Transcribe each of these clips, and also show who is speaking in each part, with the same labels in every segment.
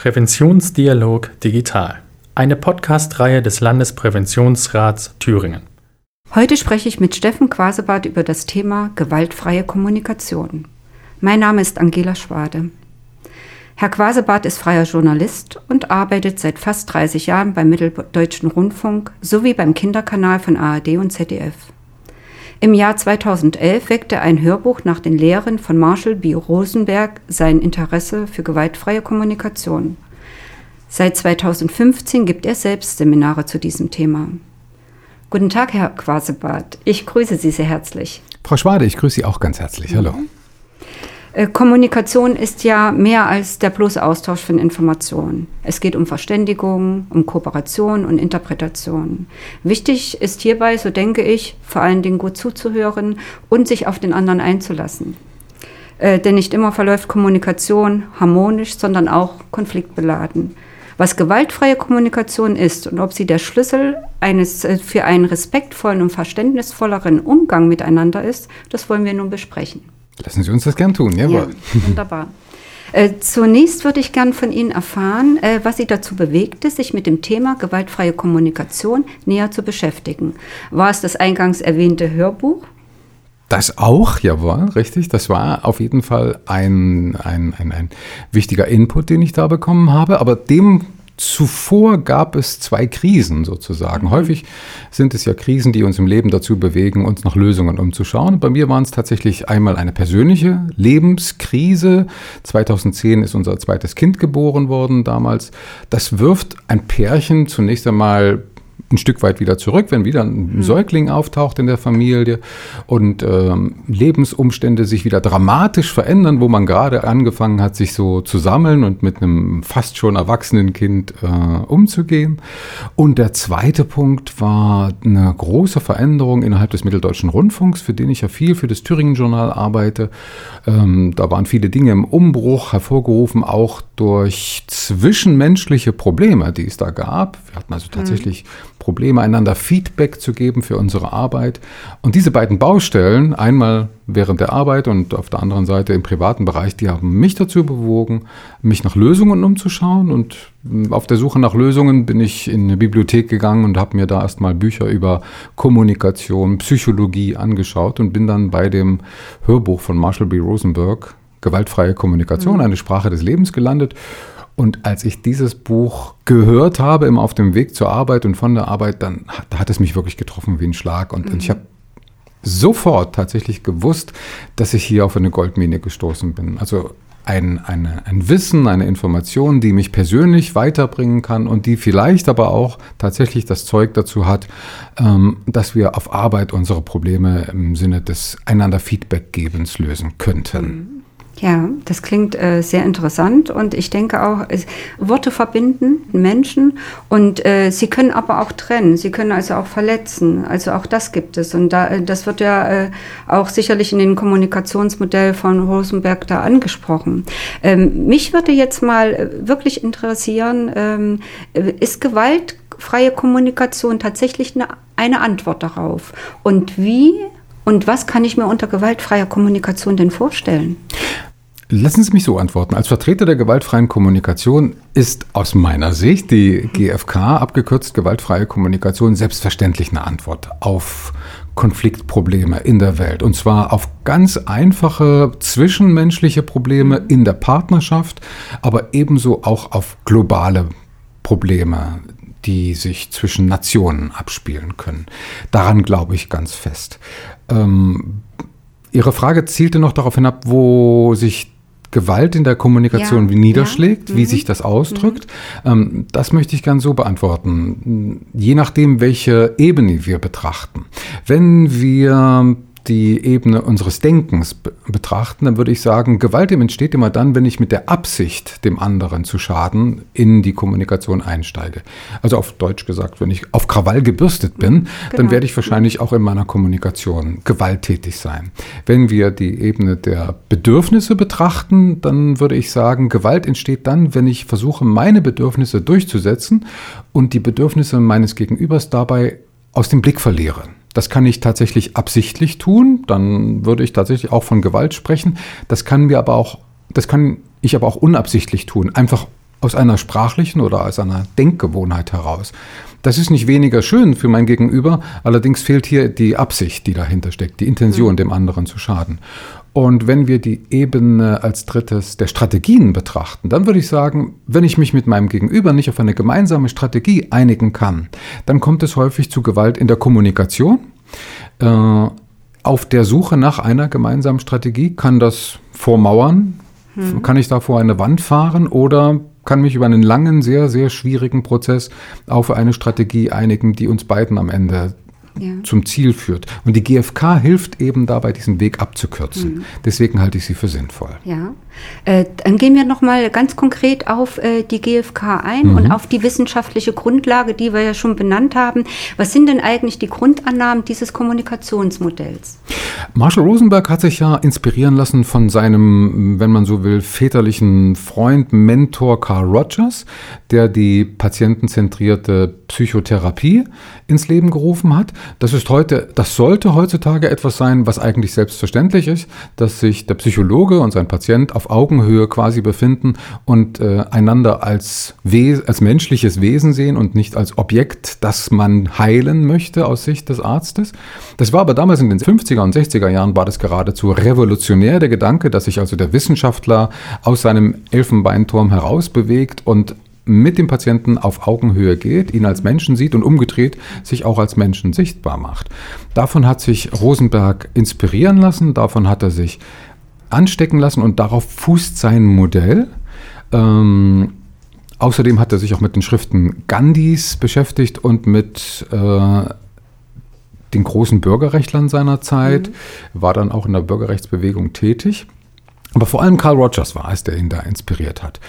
Speaker 1: Präventionsdialog Digital, eine Podcast-Reihe des Landespräventionsrats Thüringen.
Speaker 2: Heute spreche ich mit Steffen Quasebart über das Thema gewaltfreie Kommunikation. Mein Name ist Angela Schwade. Herr Quasebart ist freier Journalist und arbeitet seit fast 30 Jahren beim Mitteldeutschen Rundfunk sowie beim Kinderkanal von ARD und ZDF. Im Jahr 2011 weckte ein Hörbuch nach den Lehren von Marshall B. Rosenberg sein Interesse für gewaltfreie Kommunikation. Seit 2015 gibt er selbst Seminare zu diesem Thema. Guten Tag, Herr Quasebart. Ich grüße Sie sehr herzlich.
Speaker 3: Frau Schwade, ich grüße Sie auch ganz herzlich. Hallo. Mhm.
Speaker 2: Äh, Kommunikation ist ja mehr als der bloße Austausch von Informationen. Es geht um Verständigung, um Kooperation und Interpretation. Wichtig ist hierbei, so denke ich, vor allen Dingen gut zuzuhören und sich auf den anderen einzulassen. Äh, denn nicht immer verläuft Kommunikation harmonisch, sondern auch konfliktbeladen. Was gewaltfreie Kommunikation ist und ob sie der Schlüssel eines äh, für einen respektvollen und verständnisvolleren Umgang miteinander ist, das wollen wir nun besprechen.
Speaker 3: Lassen Sie uns das gern tun, jawohl.
Speaker 2: Ja, wunderbar. Äh, zunächst würde ich gern von Ihnen erfahren, äh, was Sie dazu bewegte, sich mit dem Thema gewaltfreie Kommunikation näher zu beschäftigen. War es das eingangs erwähnte Hörbuch?
Speaker 3: Das auch, jawohl, richtig. Das war auf jeden Fall ein, ein, ein, ein wichtiger Input, den ich da bekommen habe. Aber dem zuvor gab es zwei Krisen sozusagen. Mhm. Häufig sind es ja Krisen, die uns im Leben dazu bewegen, uns nach Lösungen umzuschauen. bei mir waren es tatsächlich einmal eine persönliche Lebenskrise. 2010 ist unser zweites Kind geboren worden damals. Das wirft ein Pärchen zunächst einmal ein Stück weit wieder zurück, wenn wieder ein mhm. Säugling auftaucht in der Familie und ähm, Lebensumstände sich wieder dramatisch verändern, wo man gerade angefangen hat, sich so zu sammeln und mit einem fast schon erwachsenen Kind äh, umzugehen. Und der zweite Punkt war eine große Veränderung innerhalb des Mitteldeutschen Rundfunks, für den ich ja viel für das Thüringen-Journal arbeite. Ähm, da waren viele Dinge im Umbruch hervorgerufen, auch durch zwischenmenschliche Probleme, die es da gab. Wir hatten also mhm. tatsächlich mhm Probleme, einander Feedback zu geben für unsere Arbeit. Und diese beiden Baustellen, einmal während der Arbeit und auf der anderen Seite im privaten Bereich, die haben mich dazu bewogen, mich nach Lösungen umzuschauen. Und auf der Suche nach Lösungen bin ich in eine Bibliothek gegangen und habe mir da erstmal Bücher über Kommunikation, Psychologie angeschaut und bin dann bei dem Hörbuch von Marshall B. Rosenberg Gewaltfreie Kommunikation, mhm. eine Sprache des Lebens gelandet und als ich dieses Buch gehört habe, immer auf dem Weg zur Arbeit und von der Arbeit, dann da hat es mich wirklich getroffen wie ein Schlag. Und, mhm. und ich habe sofort tatsächlich gewusst, dass ich hier auf eine Goldmine gestoßen bin. Also ein, eine, ein Wissen, eine Information, die mich persönlich weiterbringen kann und die vielleicht aber auch tatsächlich das Zeug dazu hat, ähm, dass wir auf Arbeit unsere Probleme im Sinne des einander Feedbackgebens lösen könnten.
Speaker 2: Ja, das klingt äh, sehr interessant und ich denke auch, es, Worte verbinden Menschen und äh, sie können aber auch trennen, sie können also auch verletzen, also auch das gibt es und da, äh, das wird ja äh, auch sicherlich in dem Kommunikationsmodell von Rosenberg da angesprochen. Ähm, mich würde jetzt mal äh, wirklich interessieren, ähm, ist gewaltfreie Kommunikation tatsächlich eine, eine Antwort darauf und wie und was kann ich mir unter gewaltfreier Kommunikation denn vorstellen?
Speaker 3: Lassen Sie mich so antworten. Als Vertreter der gewaltfreien Kommunikation ist aus meiner Sicht die GfK, abgekürzt gewaltfreie Kommunikation, selbstverständlich eine Antwort auf Konfliktprobleme in der Welt. Und zwar auf ganz einfache zwischenmenschliche Probleme in der Partnerschaft, aber ebenso auch auf globale Probleme, die sich zwischen Nationen abspielen können. Daran glaube ich ganz fest. Ähm, Ihre Frage zielte noch darauf hinab, wo sich Gewalt in der Kommunikation ja, niederschlägt, ja. wie mhm. sich das ausdrückt. Mhm. das möchte ich gern so beantworten. Je nachdem, welche Ebene wir betrachten. Wenn wir die Ebene unseres Denkens betrachten, dann würde ich sagen, Gewalt entsteht immer dann, wenn ich mit der Absicht, dem anderen zu schaden, in die Kommunikation einsteige. Also auf Deutsch gesagt, wenn ich auf Krawall gebürstet bin, genau. dann werde ich wahrscheinlich auch in meiner Kommunikation gewalttätig sein. Wenn wir die Ebene der Bedürfnisse betrachten, dann würde ich sagen, Gewalt entsteht dann, wenn ich versuche, meine Bedürfnisse durchzusetzen und die Bedürfnisse meines Gegenübers dabei aus dem Blick verliere. Das kann ich tatsächlich absichtlich tun, dann würde ich tatsächlich auch von Gewalt sprechen. Das kann mir aber auch, das kann ich aber auch unabsichtlich tun, einfach aus einer sprachlichen oder aus einer Denkgewohnheit heraus. Das ist nicht weniger schön für mein Gegenüber, allerdings fehlt hier die Absicht, die dahinter steckt, die Intention, mhm. dem anderen zu schaden. Und wenn wir die Ebene als drittes der Strategien betrachten, dann würde ich sagen, wenn ich mich mit meinem Gegenüber nicht auf eine gemeinsame Strategie einigen kann, dann kommt es häufig zu Gewalt in der Kommunikation. Äh, auf der Suche nach einer gemeinsamen Strategie kann das vormauern, hm. kann ich da vor eine Wand fahren oder kann mich über einen langen, sehr, sehr schwierigen Prozess auf eine Strategie einigen, die uns beiden am Ende ja. zum Ziel führt. Und die GfK hilft eben dabei, diesen Weg abzukürzen. Mhm. Deswegen halte ich sie für sinnvoll.
Speaker 2: Ja, äh, dann gehen wir noch mal ganz konkret auf äh, die GfK ein mhm. und auf die wissenschaftliche Grundlage, die wir ja schon benannt haben. Was sind denn eigentlich die Grundannahmen dieses Kommunikationsmodells?
Speaker 3: Marshall Rosenberg hat sich ja inspirieren lassen von seinem, wenn man so will, väterlichen Freund, Mentor Carl Rogers, der die patientenzentrierte Psychotherapie ins Leben gerufen hat. Das ist heute, das sollte heutzutage etwas sein, was eigentlich selbstverständlich ist, dass sich der Psychologe und sein Patient auf Augenhöhe quasi befinden und äh, einander als, als menschliches Wesen sehen und nicht als Objekt, das man heilen möchte aus Sicht des Arztes. Das war aber damals in den 50er und 60er Jahren war das geradezu revolutionär, der Gedanke, dass sich also der Wissenschaftler aus seinem Elfenbeinturm herausbewegt und mit dem Patienten auf Augenhöhe geht, ihn als Menschen sieht und umgedreht sich auch als Menschen sichtbar macht. Davon hat sich Rosenberg inspirieren lassen, davon hat er sich anstecken lassen und darauf fußt sein Modell. Ähm, außerdem hat er sich auch mit den Schriften Gandhis beschäftigt und mit äh, den großen Bürgerrechtlern seiner Zeit, mhm. war dann auch in der Bürgerrechtsbewegung tätig. Aber vor allem Carl Rogers war es, der ihn da inspiriert hat.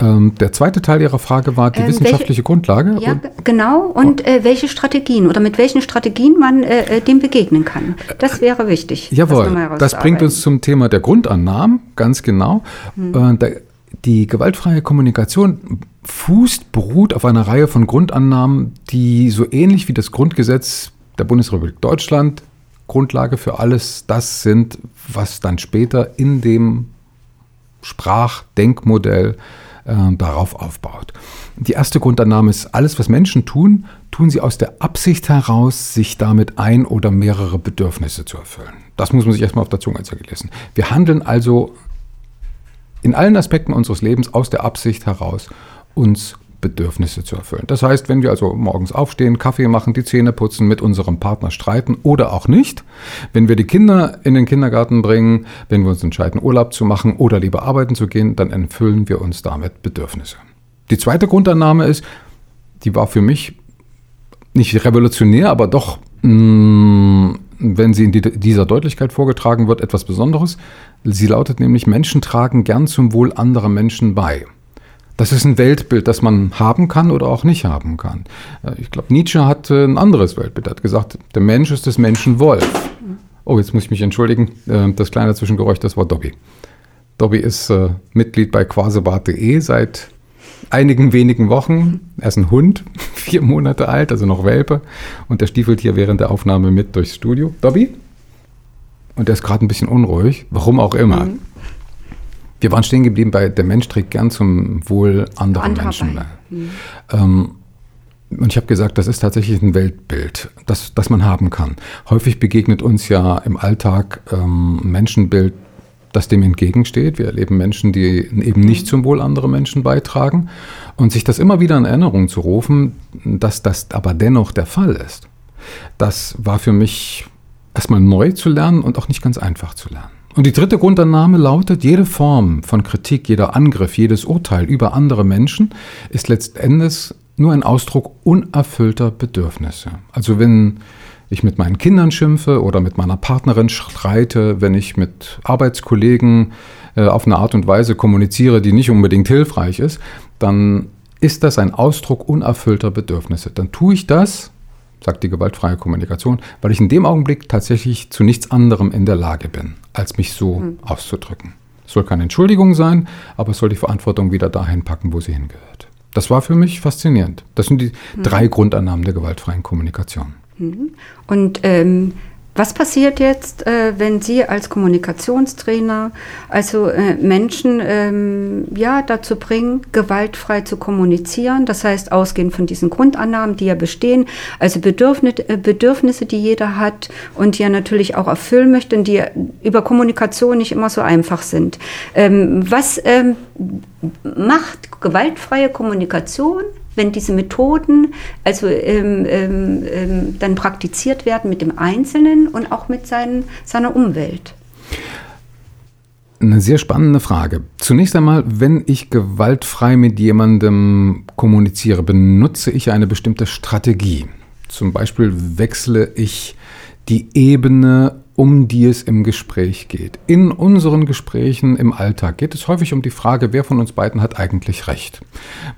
Speaker 3: Ähm, der zweite Teil Ihrer Frage war die ähm, wissenschaftliche welche, Grundlage.
Speaker 2: Ja, genau. Und äh, welche Strategien oder mit welchen Strategien man äh, äh dem begegnen kann. Das wäre wichtig.
Speaker 3: Jawohl, das, bringt uns zum Thema der Grundannahmen, ganz genau. Hm. Äh, die gewaltfreie Kommunikation fußt, beruht auf einer Reihe von Grundannahmen, die so ähnlich wie das Grundgesetz der Bundesrepublik Deutschland Grundlage für alles das sind, was dann später in dem Sprachdenkmodell äh, darauf aufbaut. Die erste Grundannahme ist, alles, was Menschen tun, tun sie aus der Absicht heraus, sich damit ein oder mehrere Bedürfnisse zu erfüllen. Das muss man sich erstmal auf der Zunge zergehen lassen. Wir handeln also in allen Aspekten unseres Lebens aus der Absicht heraus, uns Bedürfnisse zu erfüllen. Das heißt, wenn wir also morgens aufstehen, Kaffee machen, die Zähne putzen, mit unserem Partner streiten oder auch nicht, wenn wir die Kinder in den Kindergarten bringen, wenn wir uns entscheiden, Urlaub zu machen oder lieber arbeiten zu gehen, dann erfüllen wir uns damit Bedürfnisse. Die zweite Grundannahme ist, die war für mich nicht revolutionär, aber doch, mh, mm, wenn sie in dieser Deutlichkeit vorgetragen wird, etwas Besonderes. Sie lautet nämlich, Menschen tragen gern zum Wohl anderer Menschen bei. Das ist ein Weltbild, das man haben kann oder auch nicht haben kann. Äh, ich glaube, Nietzsche hatte ein anderes Weltbild. Er hat gesagt, der Mensch ist des Menschen Wolf. Oh, jetzt muss ich mich entschuldigen. Äh, das kleine Zwischengeräusch, das war Dobby. Dobby ist äh, Mitglied bei quasebart.de seit einigen wenigen Wochen. Er ist ein Hund, vier Monate alt, also noch Welpe. Und der stiefelt hier während der Aufnahme mit durchs Studio. Dobby? Und der ist gerade ein bisschen unruhig, warum auch immer. Mhm. Wir waren stehen geblieben bei, der Mensch trägt gern zum Wohl anderer Andere Menschen bei. Mhm. Ähm, und ich habe gesagt, das ist tatsächlich ein Weltbild, das, das man haben kann. Häufig begegnet uns ja im Alltag ähm, ein Menschenbild, das dem entgegensteht. Wir erleben Menschen, die eben nicht zum Wohl anderer Menschen beitragen. Und sich das immer wieder in Erinnerung zu rufen, dass das aber dennoch der Fall ist, das war für mich erstmal neu zu lernen und auch nicht ganz einfach zu lernen. Und die dritte Grundannahme lautet, jede Form von Kritik, jeder Angriff, jedes Urteil über andere Menschen ist letztendlich nur ein Ausdruck unerfüllter Bedürfnisse. Also wenn ich mit meinen Kindern schimpfe oder mit meiner Partnerin streite, wenn ich mit Arbeitskollegen äh, auf eine Art und Weise kommuniziere, die nicht unbedingt hilfreich ist, dann ist das ein Ausdruck unerfüllter Bedürfnisse. Dann tue ich das, sagt die gewaltfreie Kommunikation, weil ich in dem Augenblick tatsächlich zu nichts anderem in der Lage bin, als mich so mhm. auszudrücken. Es soll keine Entschuldigung sein, aber es soll die Verantwortung wieder dahin packen, wo sie hingehört. Das war für mich faszinierend. Das sind die mhm. drei Grundannahmen der gewaltfreien Kommunikation.
Speaker 2: Mhm. Und ähm, Was passiert jetzt, äh, wenn Sie als Kommunikationstrainer also äh, Menschen ähm, ja, dazu bringen, gewaltfrei zu kommunizieren? Das heißt, ausgehend von diesen Grundannahmen, die ja bestehen, also Bedürfnisse, äh, Bedürfnisse, die jeder hat und die er natürlich auch erfüllen möchte und die über Kommunikation nicht immer so einfach sind. Ähm, was ähm, macht gewaltfreie Kommunikation wenn diese Methoden also ähm, ähm, ähm, dann praktiziert werden mit dem Einzelnen und auch mit seinen, seiner Umwelt?
Speaker 3: Eine sehr spannende Frage. Zunächst einmal, wenn ich gewaltfrei mit jemandem kommuniziere, benutze ich eine bestimmte Strategie. Zum Beispiel wechsle ich die Ebene um die es im Gespräch geht. In unseren Gesprächen im Alltag geht es häufig um die Frage, wer von uns beiden hat eigentlich recht.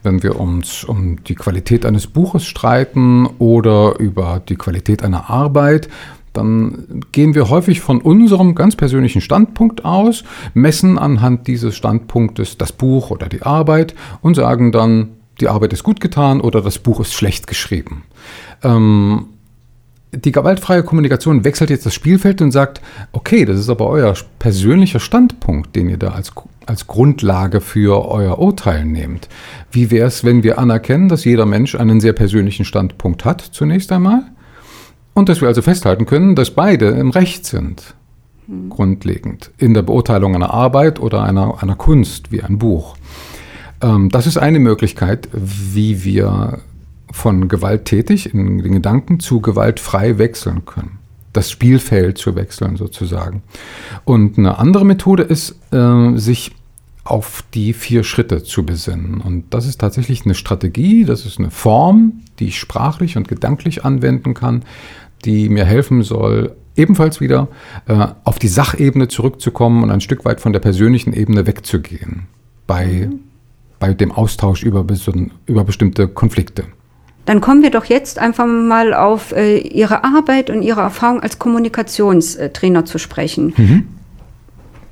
Speaker 3: Wenn wir uns um die Qualität eines Buches streiten oder über die Qualität einer Arbeit, dann gehen wir häufig von unserem ganz persönlichen Standpunkt aus, messen anhand dieses Standpunktes das Buch oder die Arbeit und sagen dann, die Arbeit ist gut getan oder das Buch ist schlecht geschrieben. Ähm, die gewaltfreie Kommunikation wechselt jetzt das Spielfeld und sagt, okay, das ist aber euer persönlicher Standpunkt, den ihr da als, als Grundlage für euer Urteil nehmt. Wie wäre es, wenn wir anerkennen, dass jeder Mensch einen sehr persönlichen Standpunkt hat, zunächst einmal? Und dass wir also festhalten können, dass beide im Recht sind, hm. grundlegend, in der Beurteilung einer Arbeit oder einer, einer Kunst wie ein Buch. Ähm, das ist eine Möglichkeit, wie wir von gewalttätig in den Gedanken zu gewaltfrei wechseln können. Das Spielfeld zu wechseln sozusagen. Und eine andere Methode ist, äh, sich auf die vier Schritte zu besinnen. Und das ist tatsächlich eine Strategie, das ist eine Form, die ich sprachlich und gedanklich anwenden kann, die mir helfen soll, ebenfalls wieder äh, auf die Sachebene zurückzukommen und ein Stück weit von der persönlichen Ebene wegzugehen bei, mhm. bei dem Austausch über, über bestimmte Konflikte.
Speaker 2: Dann kommen wir doch jetzt einfach mal auf äh, Ihre Arbeit und Ihre Erfahrung als Kommunikationstrainer zu sprechen. Mhm.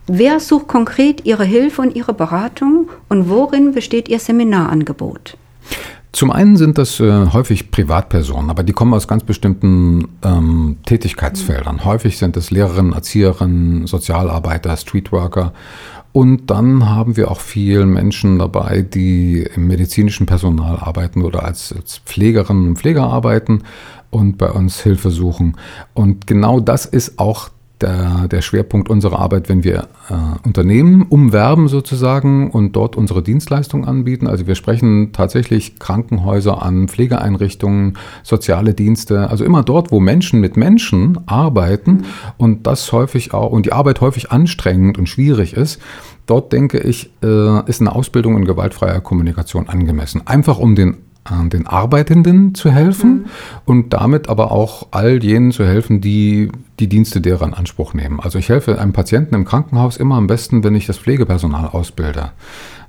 Speaker 2: Wer sucht konkret Ihre Hilfe und Ihre Beratung und worin besteht Ihr Seminarangebot?
Speaker 3: Zum einen sind das äh, häufig Privatpersonen, aber die kommen aus ganz bestimmten ähm, Tätigkeitsfeldern. Häufig sind es Lehrerinnen, Erzieherinnen, Sozialarbeiter, Streetworker und dann haben wir auch viele Menschen dabei, die im medizinischen Personal arbeiten oder als, als Pflegerinnen und Pfleger arbeiten und bei uns Hilfe suchen. Und genau das ist auch der, der Schwerpunkt unserer Arbeit, wenn wir äh, Unternehmen umwerben sozusagen und dort unsere Dienstleistungen anbieten. Also wir sprechen tatsächlich Krankenhäuser an, Pflegeeinrichtungen, soziale Dienste, also immer dort, wo Menschen mit Menschen arbeiten und das häufig auch und die Arbeit häufig anstrengend und schwierig ist. Dort denke ich, äh, ist eine Ausbildung in gewaltfreier Kommunikation angemessen. Einfach um den den Arbeitenden zu helfen mhm. und damit aber auch all jenen zu helfen, die die Dienste derer in Anspruch nehmen. Also ich helfe einem Patienten im Krankenhaus immer am besten, wenn ich das Pflegepersonal ausbilde.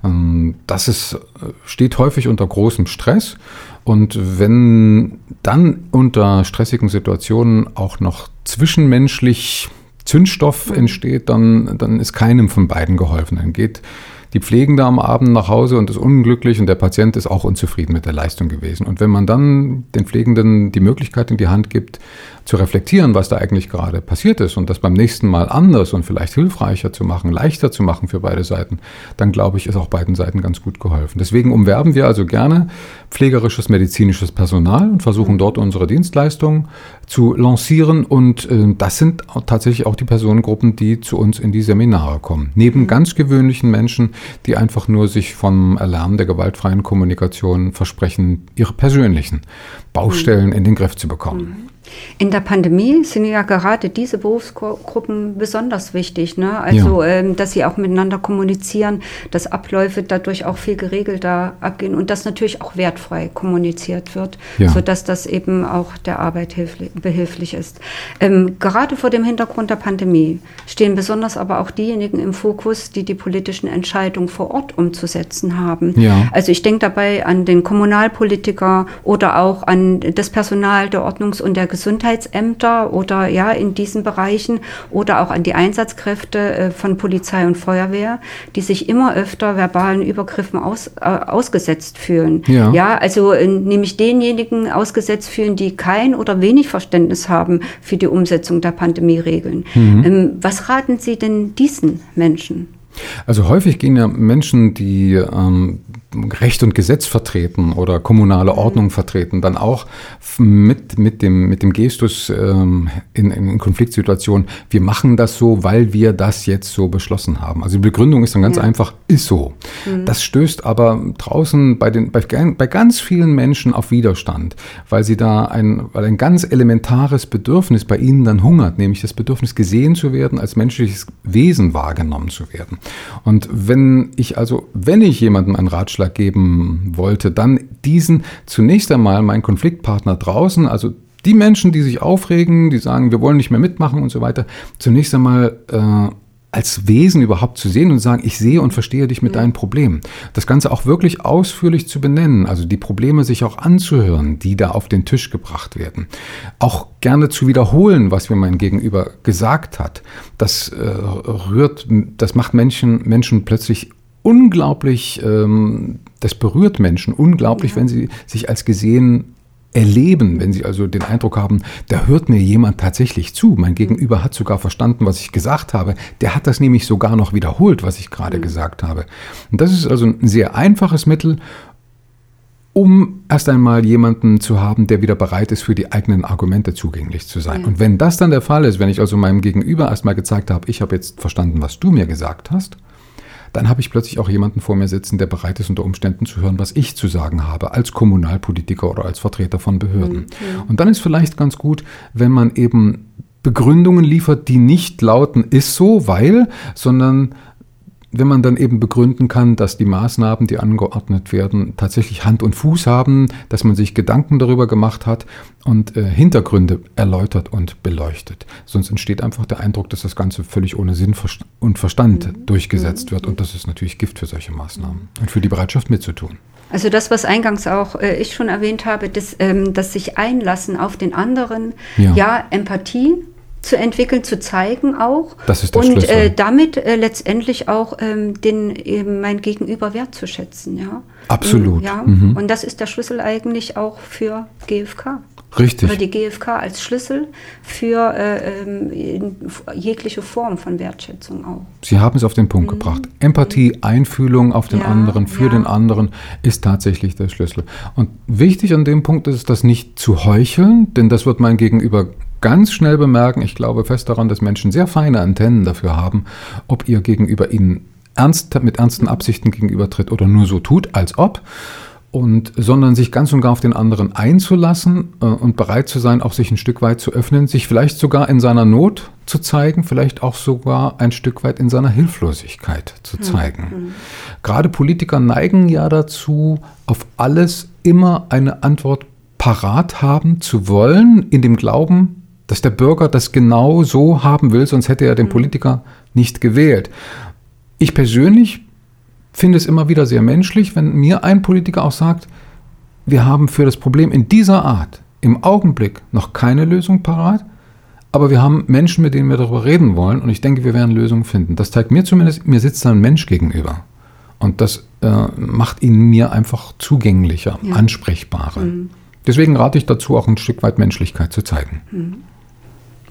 Speaker 3: Ähm, das ist, steht häufig unter großem Stress und wenn dann unter stressigen Situationen auch noch zwischenmenschlich Zündstoff mhm. entsteht, dann, dann ist keinem von beiden geholfen. Dann geht die Pflegende am Abend nach Hause und ist unglücklich und der Patient ist auch unzufrieden mit der Leistung gewesen. Und wenn man dann den Pflegenden die Möglichkeit in die Hand gibt, zu reflektieren, was da eigentlich gerade passiert ist und das beim nächsten Mal anders und vielleicht hilfreicher zu machen, leichter zu machen für beide Seiten, dann glaube ich, ist auch beiden Seiten ganz gut geholfen. Deswegen umwerben wir also gerne pflegerisches medizinisches Personal und versuchen dort unsere Dienstleistungen zu lancieren und äh, das sind tatsächlich auch die Personengruppen, die zu uns in die Seminare kommen. Neben mhm. ganz gewöhnlichen Menschen, die einfach nur sich vom Erlernen der gewaltfreien Kommunikation versprechen, ihre persönlichen Baustellen mhm. in den Griff zu bekommen.
Speaker 2: In der Pandemie sind ja gerade diese Berufsgruppen besonders wichtig. Ne? Also, ja. ähm, dass sie auch miteinander kommunizieren, dass Abläufe dadurch auch viel geregelter abgehen und dass natürlich auch wertfrei kommuniziert wird, ja. sodass das eben auch der Arbeit behilflich ist. Ähm, gerade vor dem Hintergrund der Pandemie stehen besonders aber auch diejenigen im Fokus, die die politischen Entscheidungen vor Ort umzusetzen haben. Ja. Also ich denke dabei an den Kommunalpolitiker oder auch an das Personal der Ordnungs- und der Gesundheitsämter oder ja in diesen Bereichen oder auch an die Einsatzkräfte äh, von Polizei und Feuerwehr, die sich immer öfter verbalen Übergriffen aus, äh, ausgesetzt fühlen. Ja, ja also äh, nämlich denjenigen ausgesetzt fühlen, die kein oder wenig Verständnis haben für die Umsetzung der Pandemieregeln. Mhm. Ähm, was raten Sie denn diesen Menschen?
Speaker 3: Also häufig gehen ja Menschen, die ähm, Recht und Gesetz vertreten oder kommunale Ordnung vertreten, dann auch mit, mit, dem, mit dem Gestus ähm, in, in Konfliktsituationen, wir machen das so, weil wir das jetzt so beschlossen haben. Also die Begründung ist dann ganz ja. einfach, ist so. Mhm. Das stößt aber draußen bei, den, bei, bei ganz vielen Menschen auf Widerstand, weil sie da ein, weil ein ganz elementares Bedürfnis bei ihnen dann hungert, nämlich das Bedürfnis gesehen zu werden, als menschliches Wesen wahrgenommen zu werden. Und wenn ich also, wenn ich jemandem einen Ratschlag Ratschlag geben wollte, dann diesen zunächst einmal meinen Konfliktpartner draußen, also die Menschen, die sich aufregen, die sagen, wir wollen nicht mehr mitmachen und so weiter, zunächst einmal äh, als Wesen überhaupt zu sehen und sagen, ich sehe und verstehe dich mit mhm. deinen Problemen. Das Ganze auch wirklich ausführlich zu benennen, also die Probleme sich auch anzuhören, die da auf den Tisch gebracht werden. Auch gerne zu wiederholen, was mir mein Gegenüber gesagt hat. Das äh, rührt, das macht Menschen, Menschen plötzlich unglaublich, ähm, das berührt Menschen unglaublich, ja. wenn sie sich als gesehen erleben, wenn sie also den Eindruck haben, da hört mir jemand tatsächlich zu. Mein Gegenüber hat sogar verstanden, was ich gesagt habe. Der hat das nämlich sogar noch wiederholt, was ich gerade mhm. gesagt habe. Und das ist also ein sehr einfaches Mittel, um erst einmal jemanden zu haben, der wieder bereit ist, für die eigenen Argumente zugänglich zu sein. Mhm. Und wenn das dann der Fall ist, wenn ich also meinem Gegenüber erstmal gezeigt habe, ich habe jetzt verstanden, was du mir gesagt hast, dann habe ich plötzlich auch jemanden vor mir sitzen, der bereit ist, unter Umständen zu hören, was ich zu sagen habe, als Kommunalpolitiker oder als Vertreter von Behörden. Mhm. Und dann ist vielleicht ganz gut, wenn man eben Begründungen liefert, die nicht lauten, ist so, weil, sondern wenn man dann eben begründen kann, dass die Maßnahmen, die angeordnet werden, tatsächlich Hand und Fuß haben, dass man sich Gedanken darüber gemacht hat und äh, Hintergründe erläutert und beleuchtet. Sonst entsteht einfach der Eindruck, dass das Ganze völlig ohne Sinn und Verstand mhm. durchgesetzt wird. Und das ist natürlich Gift für solche Maßnahmen und für die Bereitschaft mitzutun.
Speaker 2: Also das, was eingangs auch äh, ich schon erwähnt habe, das, ähm, das sich einlassen auf den anderen, ja, ja Empathie, zu entwickeln, zu zeigen auch.
Speaker 3: Das ist der
Speaker 2: und äh, damit äh, letztendlich auch ähm, den, eben mein Gegenüber wertzuschätzen. Ja?
Speaker 3: Absolut.
Speaker 2: Und, ja? Mhm. und das ist der Schlüssel eigentlich auch für GFK.
Speaker 3: Richtig.
Speaker 2: Oder die GfK als Schlüssel für äh, ähm, jegliche Form von Wertschätzung auch.
Speaker 3: Sie haben es auf den Punkt mhm. gebracht. Empathie, Einfühlung auf den ja, anderen, für ja. den anderen ist tatsächlich der Schlüssel. Und wichtig an dem Punkt ist es, das nicht zu heucheln, denn das wird mein Gegenüber ganz schnell bemerken, ich glaube fest daran, dass Menschen sehr feine Antennen dafür haben, ob ihr gegenüber ihnen ernst, mit ernsten Absichten gegenübertritt oder nur so tut, als ob. Und, sondern sich ganz und gar auf den anderen einzulassen äh, und bereit zu sein, auch sich ein Stück weit zu öffnen, sich vielleicht sogar in seiner Not zu zeigen, vielleicht auch sogar ein Stück weit in seiner Hilflosigkeit zu hm, zeigen. Mhm. Gerade Politiker neigen ja dazu, auf alles immer eine Antwort parat haben zu wollen, in dem Glauben, dass der Bürger das genau so haben will, sonst hätte er den mhm. Politiker nicht gewählt. Ich persönlich finde es immer wieder sehr menschlich, wenn mir ein Politiker auch sagt, wir haben für das Problem in dieser Art im Augenblick noch keine Lösung parat, aber wir haben Menschen, mit denen wir darüber reden wollen und ich denke, wir werden Lösungen finden. Das zeigt mir zumindest, mir sitzt da ein Mensch gegenüber. Und das äh, macht ihn mir einfach zugänglicher, ja. ansprechbarer. Mhm. Deswegen rate ich dazu, auch ein Stück weit Menschlichkeit zu zeigen. Mhm.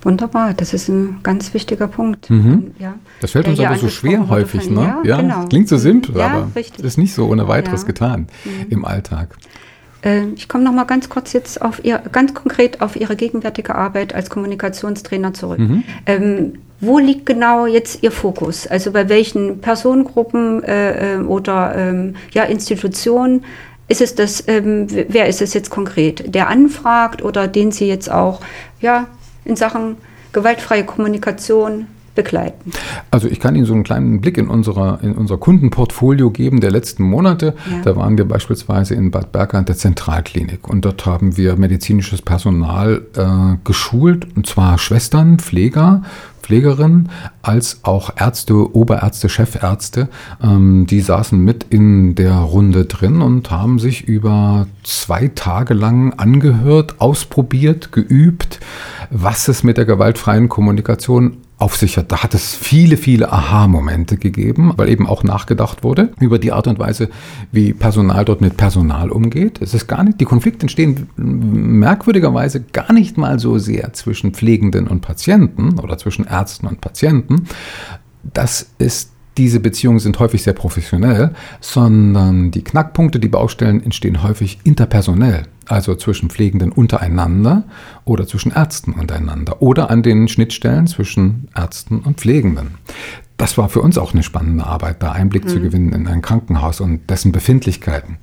Speaker 2: Wunderbar, das ist ein ganz wichtiger Punkt.
Speaker 3: Mhm. Ja. Das fällt uns aber so schwer häufig, ne? Ja, ja genau. klingt so simpel, ja, aber richtig. ist nicht so ohne weiteres getan mhm. im Alltag.
Speaker 2: Äh, ich komme noch mal ganz kurz jetzt auf ihr, ganz konkret auf Ihre gegenwärtige Arbeit als Kommunikationstrainer zurück. Mhm. Ähm, wo liegt genau jetzt Ihr Fokus? Also bei welchen Personengruppen äh, ähm, oder ähm, ja, Institutionen ist es das, ähm, wer ist es jetzt konkret? Der anfragt oder den Sie jetzt auch ja, in Sachen gewaltfreie Kommunikation begleiten?
Speaker 3: Also ich kann Ihnen so einen kleinen Blick in, unserer, in unser Kundenportfolio geben der letzten Monate. Ja. Da waren wir beispielsweise in Bad Berka der Zentralklinik und dort haben wir medizinisches Personal äh, geschult, und zwar Schwestern, Pfleger, Pflegerinnen als auch Ärzte, Oberärzte, Chefärzte, ähm, die saßen mit in der Runde drin und haben sich über zwei Tage lang angehört, ausprobiert, geübt, was es mit der gewaltfreien Kommunikation auf sich hat. Da hat es viele, viele Aha-Momente gegeben, weil eben auch nachgedacht wurde über die Art und Weise, wie Personal dort mit Personal umgeht. Es ist gar nicht, die Konflikte entstehen merkwürdigerweise gar nicht mal so sehr zwischen Pflegenden und Patienten oder zwischen Ärzten und Patienten. Das ist diese Beziehungen sind häufig sehr professionell, sondern die Knackpunkte, die Baustellen entstehen häufig interpersonell, also zwischen Pflegenden untereinander oder zwischen Ärzten untereinander oder an den Schnittstellen zwischen Ärzten und Pflegenden. Das war für uns auch eine spannende Arbeit, da Einblick mhm. zu gewinnen in ein Krankenhaus und dessen Befindlichkeiten.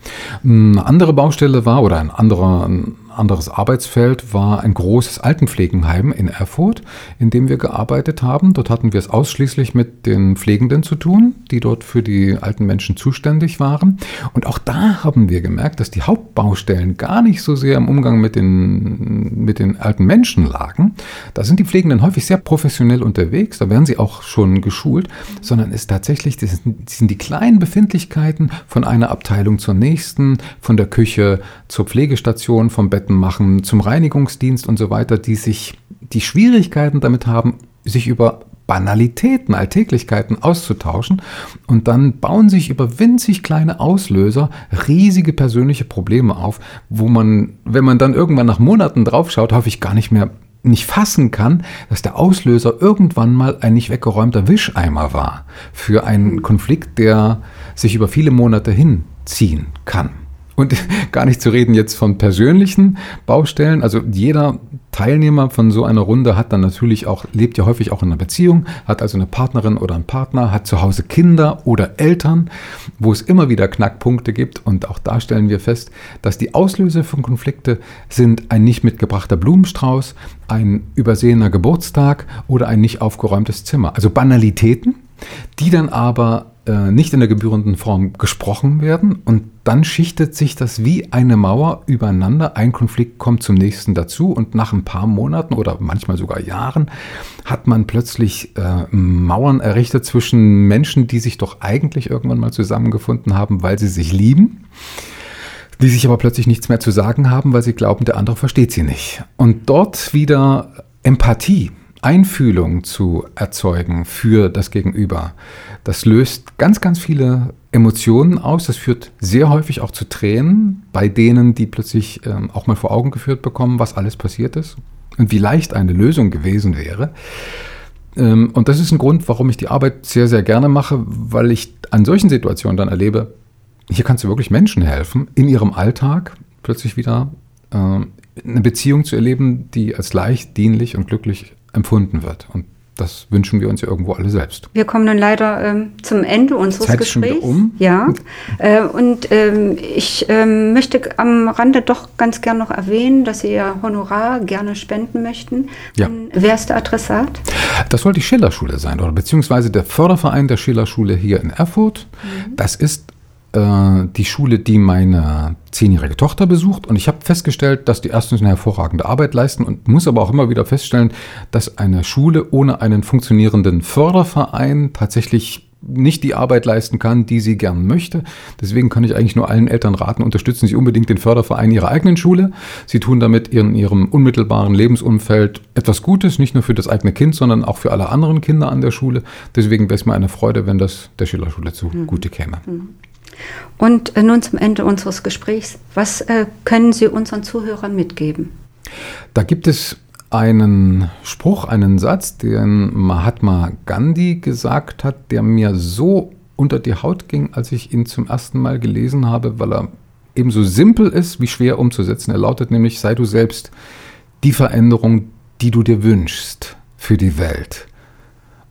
Speaker 3: Eine andere Baustelle war oder ein anderer anderes Arbeitsfeld war ein großes Altenpflegenheim in Erfurt, in dem wir gearbeitet haben. Dort hatten wir es ausschließlich mit den Pflegenden zu tun, die dort für die alten Menschen zuständig waren. Und auch da haben wir gemerkt, dass die Hauptbaustellen gar nicht so sehr im Umgang mit den, mit den alten Menschen lagen. Da sind die Pflegenden häufig sehr professionell unterwegs, da werden sie auch schon geschult, sondern es tatsächlich, das sind die kleinen Befindlichkeiten von einer Abteilung zur nächsten, von der Küche zur Pflegestation, vom Bett Arbeiten machen, zum Reinigungsdienst und so weiter, die sich die Schwierigkeiten damit haben, sich über Banalitäten, Alltäglichkeiten auszutauschen und dann bauen sich über winzig kleine Auslöser riesige persönliche Probleme auf, wo man, wenn man dann irgendwann nach Monaten draufschaut, häufig gar nicht mehr nicht fassen kann, dass der Auslöser irgendwann mal ein nicht weggeräumter Wischeimer war für einen Konflikt, der sich über viele Monate hinziehen kann. Und gar nicht zu reden jetzt von persönlichen Baustellen. Also jeder Teilnehmer von so einer Runde hat dann natürlich auch, lebt ja häufig auch in einer Beziehung, hat also eine Partnerin oder einen Partner, hat zu Hause Kinder oder Eltern, wo es immer wieder Knackpunkte gibt. Und auch da stellen wir fest, dass die Auslöser von Konflikte sind ein nicht mitgebrachter Blumenstrauß, ein übersehener Geburtstag oder ein nicht aufgeräumtes Zimmer. Also Banalitäten, die dann aber äh, nicht in der gebührenden Form gesprochen werden und dann schichtet sich das wie eine Mauer übereinander. Ein Konflikt kommt zum nächsten dazu und nach ein paar Monaten oder manchmal sogar Jahren hat man plötzlich äh, Mauern errichtet zwischen Menschen, die sich doch eigentlich irgendwann mal zusammengefunden haben, weil sie sich lieben die sich aber plötzlich nichts mehr zu sagen haben, weil sie glauben, der andere versteht sie nicht. Und dort wieder Empathie Einfühlung zu erzeugen für das Gegenüber. Das löst ganz, ganz viele Emotionen aus. Das führt sehr häufig auch zu Tränen bei denen, die plötzlich ähm, auch mal vor Augen geführt bekommen, was alles passiert ist und wie leicht eine Lösung gewesen wäre. Ähm, und das ist ein Grund, warum ich die Arbeit sehr, sehr gerne mache, weil ich an solchen Situationen dann erlebe, hier kannst du wirklich Menschen helfen, in ihrem Alltag plötzlich wieder äh, eine Beziehung zu erleben, die als leicht, dienlich und glücklich empfunden wird. Und das wünschen wir uns ja irgendwo alle selbst.
Speaker 2: Wir kommen nun leider ähm, zum Ende unseres
Speaker 3: Zeit
Speaker 2: Gesprächs.
Speaker 3: Schon um.
Speaker 2: Ja. Äh, und ähm, ich ähm, möchte am Rande doch ganz gern noch erwähnen, dass Sie Ihr Honorar gerne spenden möchten.
Speaker 3: Ja.
Speaker 2: Wer ist der Adressat?
Speaker 3: Das soll die Schillerschule sein, oder beziehungsweise der Förderverein der Schillerschule hier in Erfurt. Mhm. Das ist äh, die Schule, die meine zehnjährige Tochter besucht. Und ich habe festgestellt, dass die erstens eine hervorragende Arbeit leisten und muss aber auch immer wieder feststellen, dass eine Schule ohne einen funktionierenden Förderverein tatsächlich nicht die Arbeit leisten kann, die sie gern möchte. Deswegen kann ich eigentlich nur allen Eltern raten, unterstützen Sie unbedingt den Förderverein Ihrer eigenen Schule. Sie tun damit in Ihrem unmittelbaren Lebensumfeld etwas Gutes, nicht nur für das eigene Kind, sondern auch für alle anderen Kinder an der Schule. Deswegen wäre es mir eine Freude, wenn das der Schillerschule zugute käme. Mhm.
Speaker 2: Und äh, nun zum Ende unseres Gesprächs. Was äh, können Sie unseren Zuhörern mitgeben?
Speaker 3: Da gibt es einen Spruch, einen Satz, den Mahatma Gandhi gesagt hat, der mir so unter die Haut ging, als ich ihn zum ersten Mal gelesen habe, weil er ebenso simpel ist wie schwer umzusetzen. Er lautet nämlich, sei du selbst die Veränderung, die du dir wünschst für die Welt.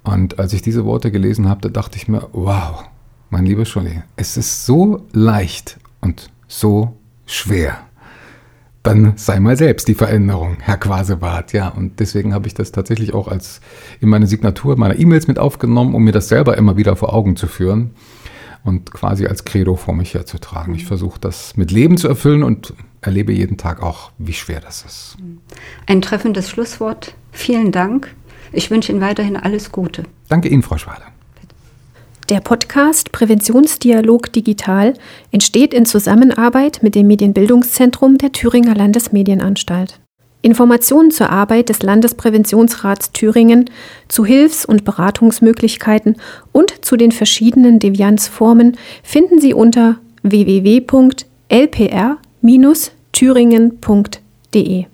Speaker 3: Und als ich diese Worte gelesen habe, da dachte ich mir, wow, mein lieber Scholli, es ist so leicht und so schwer. dann sei mal selbst die Veränderung, Herr Quasebart. Ja, und deswegen habe ich das tatsächlich auch als in meine Signatur meiner E-Mails mit aufgenommen, um mir das selber immer wieder vor Augen zu führen und quasi als Credo vor mich herzutragen. Ich versuche das mit Leben zu erfüllen und erlebe jeden Tag auch, wie schwer das ist.
Speaker 2: Ein treffendes Schlusswort. Vielen Dank. Ich wünsche Ihnen weiterhin alles Gute.
Speaker 3: Danke Ihnen, Frau Schwade.
Speaker 4: Der Podcast Präventionsdialog Digital entsteht in Zusammenarbeit mit dem Medienbildungszentrum der Thüringer Landesmedienanstalt. Informationen zur Arbeit des Landespräventionsrats Thüringen, zu Hilfs- und Beratungsmöglichkeiten und zu den verschiedenen Devianzformen finden Sie unter www.lpr-thüringen.de.